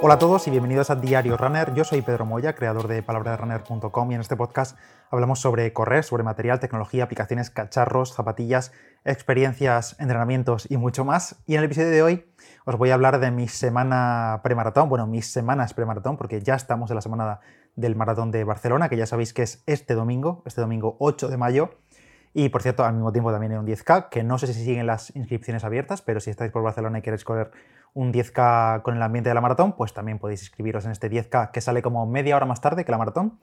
Hola a todos y bienvenidos a Diario Runner. Yo soy Pedro Moya, creador de palabraderunner.com y en este podcast hablamos sobre correr, sobre material, tecnología, aplicaciones, cacharros, zapatillas, experiencias, entrenamientos y mucho más. Y en el episodio de hoy os voy a hablar de mi semana premaratón, bueno, mis semanas premaratón, porque ya estamos en la semana del maratón de Barcelona, que ya sabéis que es este domingo, este domingo 8 de mayo. Y por cierto, al mismo tiempo también hay un 10K, que no sé si siguen las inscripciones abiertas, pero si estáis por Barcelona y queréis correr un 10K con el ambiente de la maratón, pues también podéis inscribiros en este 10K que sale como media hora más tarde que la maratón.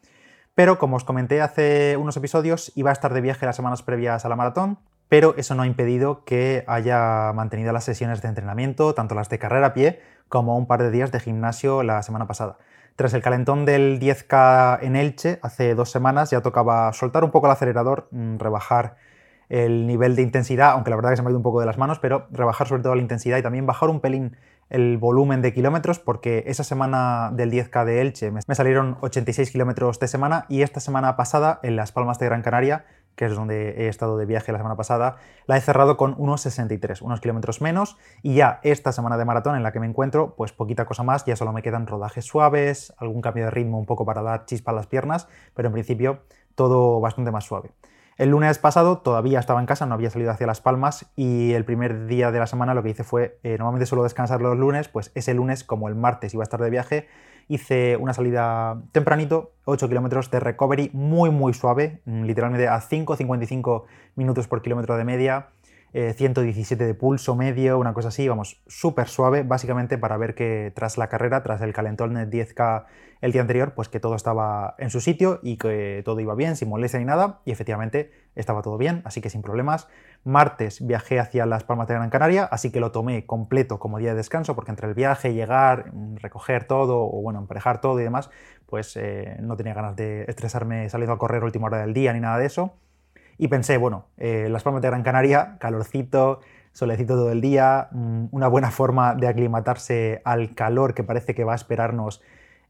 Pero como os comenté hace unos episodios, iba a estar de viaje las semanas previas a la maratón, pero eso no ha impedido que haya mantenido las sesiones de entrenamiento, tanto las de carrera a pie como un par de días de gimnasio la semana pasada. Tras el calentón del 10K en Elche, hace dos semanas ya tocaba soltar un poco el acelerador, mm, rebajar el nivel de intensidad, aunque la verdad que se me ha ido un poco de las manos, pero rebajar sobre todo la intensidad y también bajar un pelín el volumen de kilómetros, porque esa semana del 10K de Elche me salieron 86 kilómetros de semana y esta semana pasada en Las Palmas de Gran Canaria, que es donde he estado de viaje la semana pasada, la he cerrado con unos 63, unos kilómetros menos, y ya esta semana de maratón en la que me encuentro, pues poquita cosa más, ya solo me quedan rodajes suaves, algún cambio de ritmo un poco para dar chispa a las piernas, pero en principio todo bastante más suave. El lunes pasado todavía estaba en casa, no había salido hacia Las Palmas y el primer día de la semana lo que hice fue, eh, normalmente suelo descansar los lunes, pues ese lunes como el martes iba a estar de viaje, hice una salida tempranito, 8 kilómetros de recovery muy muy suave, mm, literalmente a 5-55 minutos por kilómetro de media, 117 eh, de pulso medio, una cosa así, vamos, súper suave, básicamente para ver que tras la carrera, tras el calentón de 10K el día anterior, pues que todo estaba en su sitio y que todo iba bien, sin molestia ni nada, y efectivamente estaba todo bien, así que sin problemas. Martes viajé hacia Las Palmas de Gran Canaria, así que lo tomé completo como día de descanso, porque entre el viaje, llegar, recoger todo, o bueno, emparejar todo y demás, pues eh, no tenía ganas de estresarme saliendo a correr última hora del día ni nada de eso. Y pensé, bueno, eh, Las Palmas de Gran Canaria, calorcito, solecito todo el día, mm, una buena forma de aclimatarse al calor que parece que va a esperarnos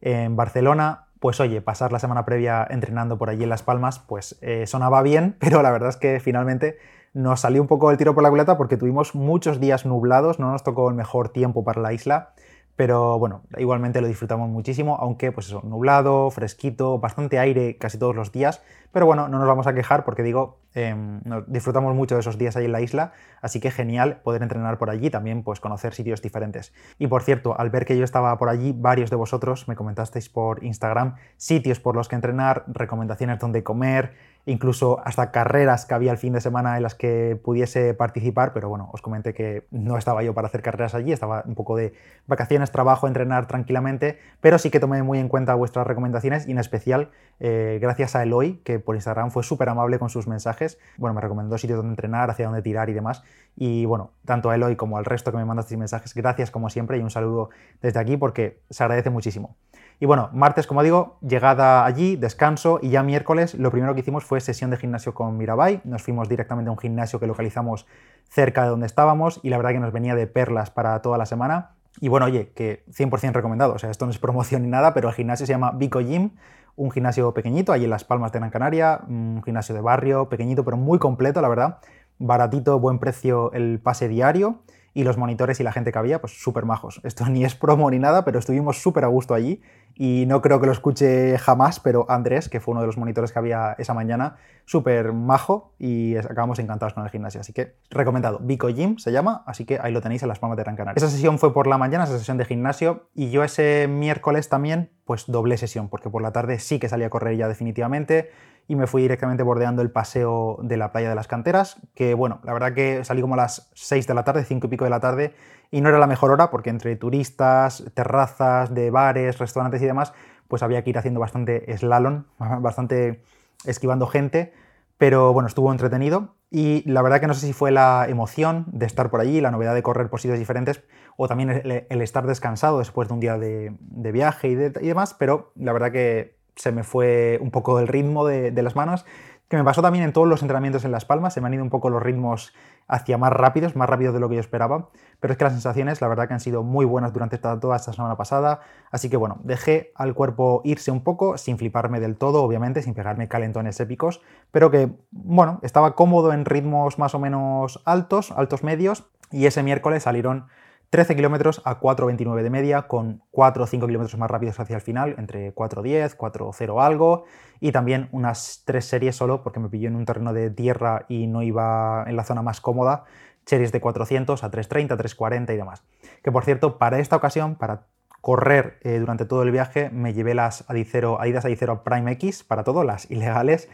en Barcelona. Pues oye, pasar la semana previa entrenando por allí en Las Palmas, pues eh, sonaba bien, pero la verdad es que finalmente nos salió un poco el tiro por la culata porque tuvimos muchos días nublados, no nos tocó el mejor tiempo para la isla pero bueno, igualmente lo disfrutamos muchísimo, aunque pues eso, nublado, fresquito, bastante aire casi todos los días. Pero bueno, no nos vamos a quejar porque digo, em, disfrutamos mucho de esos días ahí en la isla, así que genial poder entrenar por allí, también pues conocer sitios diferentes. Y por cierto, al ver que yo estaba por allí, varios de vosotros me comentasteis por Instagram sitios por los que entrenar, recomendaciones donde comer, incluso hasta carreras que había el fin de semana en las que pudiese participar, pero bueno, os comenté que no estaba yo para hacer carreras allí, estaba un poco de vacaciones, trabajo, entrenar tranquilamente, pero sí que tomé muy en cuenta vuestras recomendaciones y en especial eh, gracias a Eloy, que por Instagram fue súper amable con sus mensajes, bueno, me recomendó sitios donde entrenar, hacia dónde tirar y demás, y bueno, tanto a Eloy como al resto que me mandasteis mensajes, gracias como siempre y un saludo desde aquí porque se agradece muchísimo. Y bueno, martes, como digo, llegada allí, descanso y ya miércoles lo primero que hicimos fue sesión de gimnasio con Mirabai. Nos fuimos directamente a un gimnasio que localizamos cerca de donde estábamos y la verdad que nos venía de perlas para toda la semana. Y bueno, oye, que 100% recomendado, o sea, esto no es promoción ni nada, pero el gimnasio se llama Vico Gym, un gimnasio pequeñito, ahí en Las Palmas de Gran Canaria, un gimnasio de barrio, pequeñito, pero muy completo, la verdad. Baratito, buen precio el pase diario y los monitores y la gente que había, pues súper majos. Esto ni es promo ni nada, pero estuvimos súper a gusto allí y no creo que lo escuche jamás, pero Andrés, que fue uno de los monitores que había esa mañana, súper majo y acabamos encantados con el gimnasio. Así que recomendado. Vico Gym se llama, así que ahí lo tenéis en las palmas de Gran Canaria. Esa sesión fue por la mañana, esa sesión de gimnasio, y yo ese miércoles también, pues doble sesión, porque por la tarde sí que salí a correr ya definitivamente y me fui directamente bordeando el paseo de la playa de las canteras, que bueno, la verdad que salí como a las 6 de la tarde, 5 y pico de la tarde, y no era la mejor hora porque entre turistas, terrazas de bares, restaurantes y demás, pues había que ir haciendo bastante slalom, bastante esquivando gente, pero bueno, estuvo entretenido y la verdad que no sé si fue la emoción de estar por allí, la novedad de correr por sitios diferentes o también el, estar descansado después de un día de, viaje y, y demás, pero la verdad que se me fue un poco el ritmo de, las manos, que me pasó también en todos los entrenamientos en Las Palmas, se me han ido un poco los ritmos hacia más rápidos, más rápidos de lo que yo esperaba, pero es que las sensaciones la verdad que han sido muy buenas durante toda esta semana pasada, así que bueno, dejé al cuerpo irse un poco, sin fliparme del todo, obviamente, sin pegarme calentones épicos, pero que bueno, estaba cómodo en ritmos más o menos altos, altos medios, y ese miércoles salieron 13 kilómetros a 4.29 de media, con 4 o 5 kilómetros más rápidos hacia el final, entre 4.10, 4.0 algo, y también unas tres series solo, porque me pilló en un terreno de tierra y no iba en la zona más cómoda, series de 400 a 3.30, 3.40 y demás. Que por cierto, para esta ocasión, para correr eh, durante todo el viaje, me llevé las Adicero, Adidas Adicero Prime X para todo, las ilegales,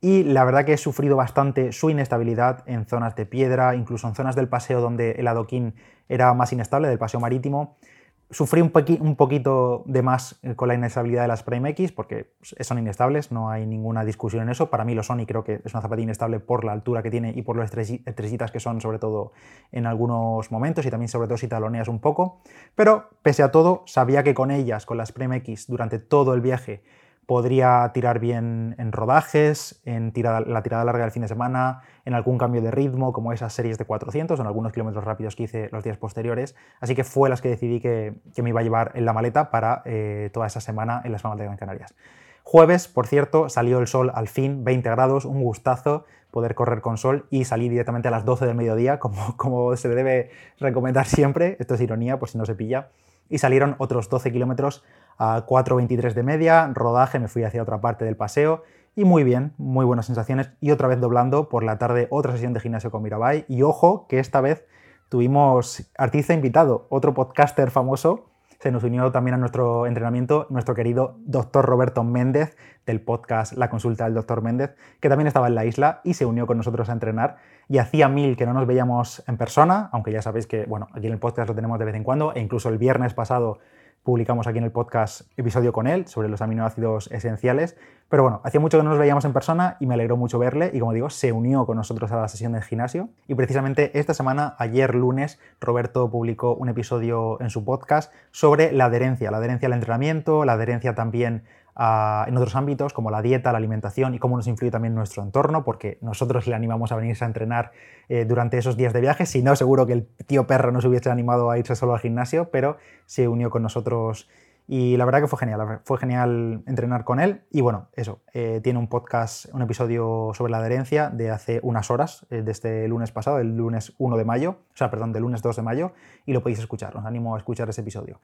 y la verdad que he sufrido bastante su inestabilidad en zonas de piedra, incluso en zonas del paseo donde el adoquín era más inestable, del paseo marítimo. Sufrí un, un poquito de más eh, con la inestabilidad de las Prime X porque son inestables, no hay ninguna discusión en eso. Para mí lo son y creo que es una zapatilla inestable por la altura que tiene y por las estrellitas que son, sobre todo en algunos momentos y también sobre todo si taloneas un poco. Pero pese a todo, sabía que con ellas, con las Prime X, durante todo el viaje, podría tirar bien en rodajes, en la tirada larga del fin de semana, en algún cambio de ritmo, como esas series de 400 o en algunos kilómetros rápidos que hice los días posteriores. Así que fue las que decidí que, me iba a llevar en la maleta para eh, toda esa semana en las Palmas de Gran Canarias. Jueves, por cierto, salió el sol al fin, 20 grados, un gustazo poder correr con sol y salí directamente a las 12 del mediodía, como, como se debe recomendar siempre, esto es ironía, por si no se pilla, y salieron otros 12 kilómetros a 4.23 de media, rodaje, me fui hacia otra parte del paseo y muy bien, muy buenas sensaciones y otra vez doblando por la tarde otra sesión de gimnasio con Mirabai y ojo que esta vez tuvimos artista invitado, otro podcaster famoso, se nos unió también a nuestro entrenamiento nuestro querido doctor Roberto Méndez del podcast La Consulta del Doctor Méndez, que también estaba en la isla y se unió con nosotros a entrenar. Y hacía mil que no nos veíamos en persona, aunque ya sabéis que, bueno, aquí en el podcast lo tenemos de vez en cuando, e incluso el viernes pasado publicamos aquí en el podcast episodio con él sobre los aminoácidos esenciales. Pero bueno, hacía mucho que no nos veíamos en persona y me alegró mucho verle y como digo, se unió con nosotros a la sesión del gimnasio. Y precisamente esta semana, ayer lunes, Roberto publicó un episodio en su podcast sobre la adherencia, la adherencia al entrenamiento, la adherencia también en otros ámbitos como la dieta, la alimentación y cómo nos influye también nuestro entorno, porque nosotros le animamos a venirse a entrenar eh, durante esos días de viaje, si no, seguro que el tío perro no se hubiese animado a irse solo al gimnasio, pero se unió con nosotros y la verdad que fue genial, fue genial entrenar con él. Y bueno, eso, eh, tiene un podcast, un episodio sobre la adherencia de hace unas horas, eh, de este lunes pasado, el lunes 1 de mayo, o sea, perdón, del lunes 2 de mayo, y lo podéis escuchar, os animo a escuchar ese episodio.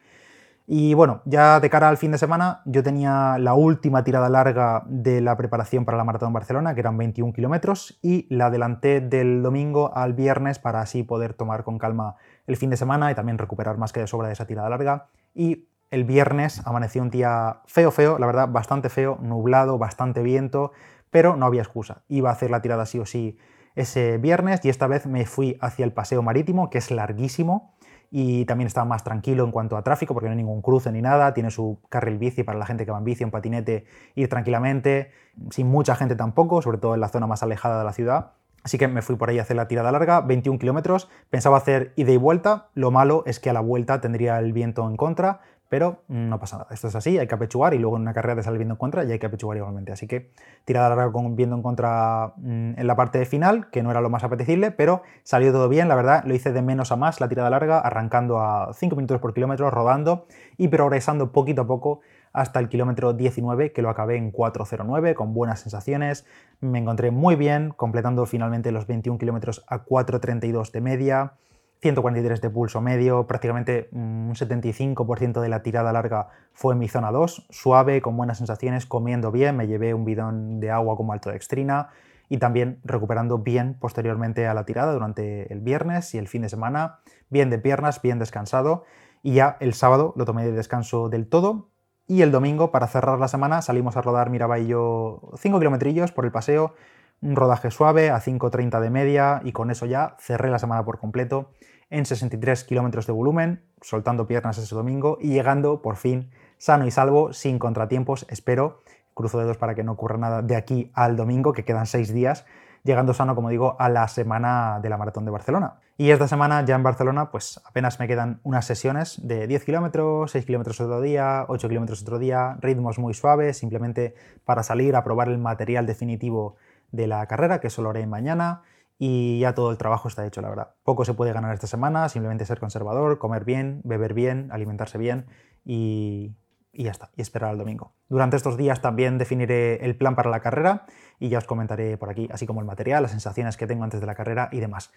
Y bueno, ya de cara al fin de semana, yo tenía la última tirada larga de la preparación para la Maratón Barcelona, que eran 21 kilómetros, y la adelanté del domingo al viernes para así poder tomar con calma el fin de semana y también recuperar más que de sobra de esa tirada larga. Y el viernes amaneció un día feo, feo, la verdad, bastante feo, nublado, bastante viento, pero no había excusa. Iba a hacer la tirada sí o sí ese viernes y esta vez me fui hacia el paseo marítimo, que es larguísimo y también está más tranquilo en cuanto a tráfico porque no hay ningún cruce ni nada, tiene su carril bici para la gente que va en bici, en patinete, ir tranquilamente, sin mucha gente tampoco, sobre todo en la zona más alejada de la ciudad. Así que me fui por ahí a hacer la tirada larga, 21 kilómetros, pensaba hacer ida y vuelta, lo malo es que a la vuelta tendría el viento en contra, pero no pasa nada. Esto es así, hay que apechugar y luego en una carrera te sale viento en contra y hay que apechugar igualmente. Así que tirada larga con viento en contra mm, en la parte final, que no era lo más apetecible, pero salió todo bien, la verdad, lo hice de menos a más la tirada larga, arrancando a 5 minutos por kilómetro, rodando y progresando poquito a poco hasta el kilómetro 19, que lo acabé en 4.09, con buenas sensaciones. Me encontré muy bien, completando finalmente los 21 kilómetros a 4.32 de media. 143 de pulso medio, prácticamente un 75% de la tirada larga fue en mi zona 2, suave, con buenas sensaciones, comiendo bien, me llevé un bidón de agua como dextrina y también recuperando bien posteriormente a la tirada durante el viernes y el fin de semana, bien de piernas, bien descansado y ya el sábado lo tomé de descanso del todo y el domingo para cerrar la semana salimos a rodar Miraba y yo 5 kilometrillos por el paseo, un rodaje suave a 5.30 de media y con eso ya cerré la semana por completo en 63 kilómetros de volumen, soltando piernas ese domingo y llegando por fin sano y salvo, sin contratiempos, espero, cruzo dedos para que no ocurra nada de aquí al domingo, que quedan seis días, llegando sano, como digo, a la semana de la Maratón de Barcelona. Y esta semana ya en Barcelona, pues apenas me quedan unas sesiones de 10 kilómetros, 6 kilómetros otro día, 8 kilómetros otro día, ritmos muy suaves, simplemente para salir a probar el material definitivo de la carrera, que solo haré mañana, y ya todo el trabajo está hecho, la verdad. Poco se puede ganar esta semana, simplemente ser conservador, comer bien, beber bien, alimentarse bien y, y ya está, y esperar al domingo. Durante estos días también definiré el plan para la carrera y ya os comentaré por aquí, así como el material, las sensaciones que tengo antes de la carrera y demás.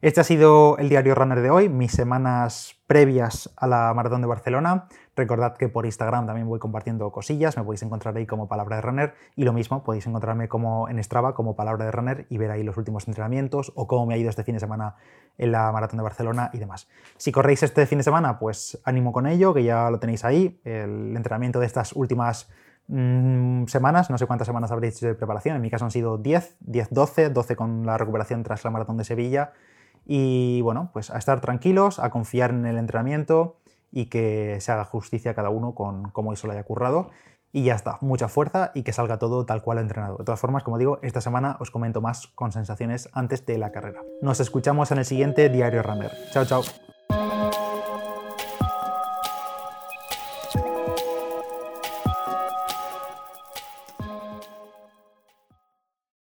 Este ha sido el diario Runner de hoy, mis semanas previas a la Maratón de Barcelona. Recordad que por Instagram también voy compartiendo cosillas, me podéis encontrar ahí como Palabra de Runner y lo mismo, podéis encontrarme como en Strava como Palabra de Runner y ver ahí los últimos entrenamientos o cómo me ha ido este fin de semana en la Maratón de Barcelona y demás. Si corréis este fin de semana, pues ánimo con ello, que ya lo tenéis ahí, el entrenamiento de estas últimas mm, semanas, no sé cuántas semanas habréis hecho de preparación, en mi caso han sido 10, 10, 12, 12 con la recuperación tras la Maratón de Sevilla y bueno, pues a estar tranquilos, a confiar en el entrenamiento y que se haga justicia a cada uno con cómo eso lo haya currado. Y ya está, mucha fuerza y que salga todo tal cual entrenado. De todas formas, como digo, esta semana os comento más con sensaciones antes de la carrera. Nos escuchamos en el siguiente Diario Runner. Chao, chao.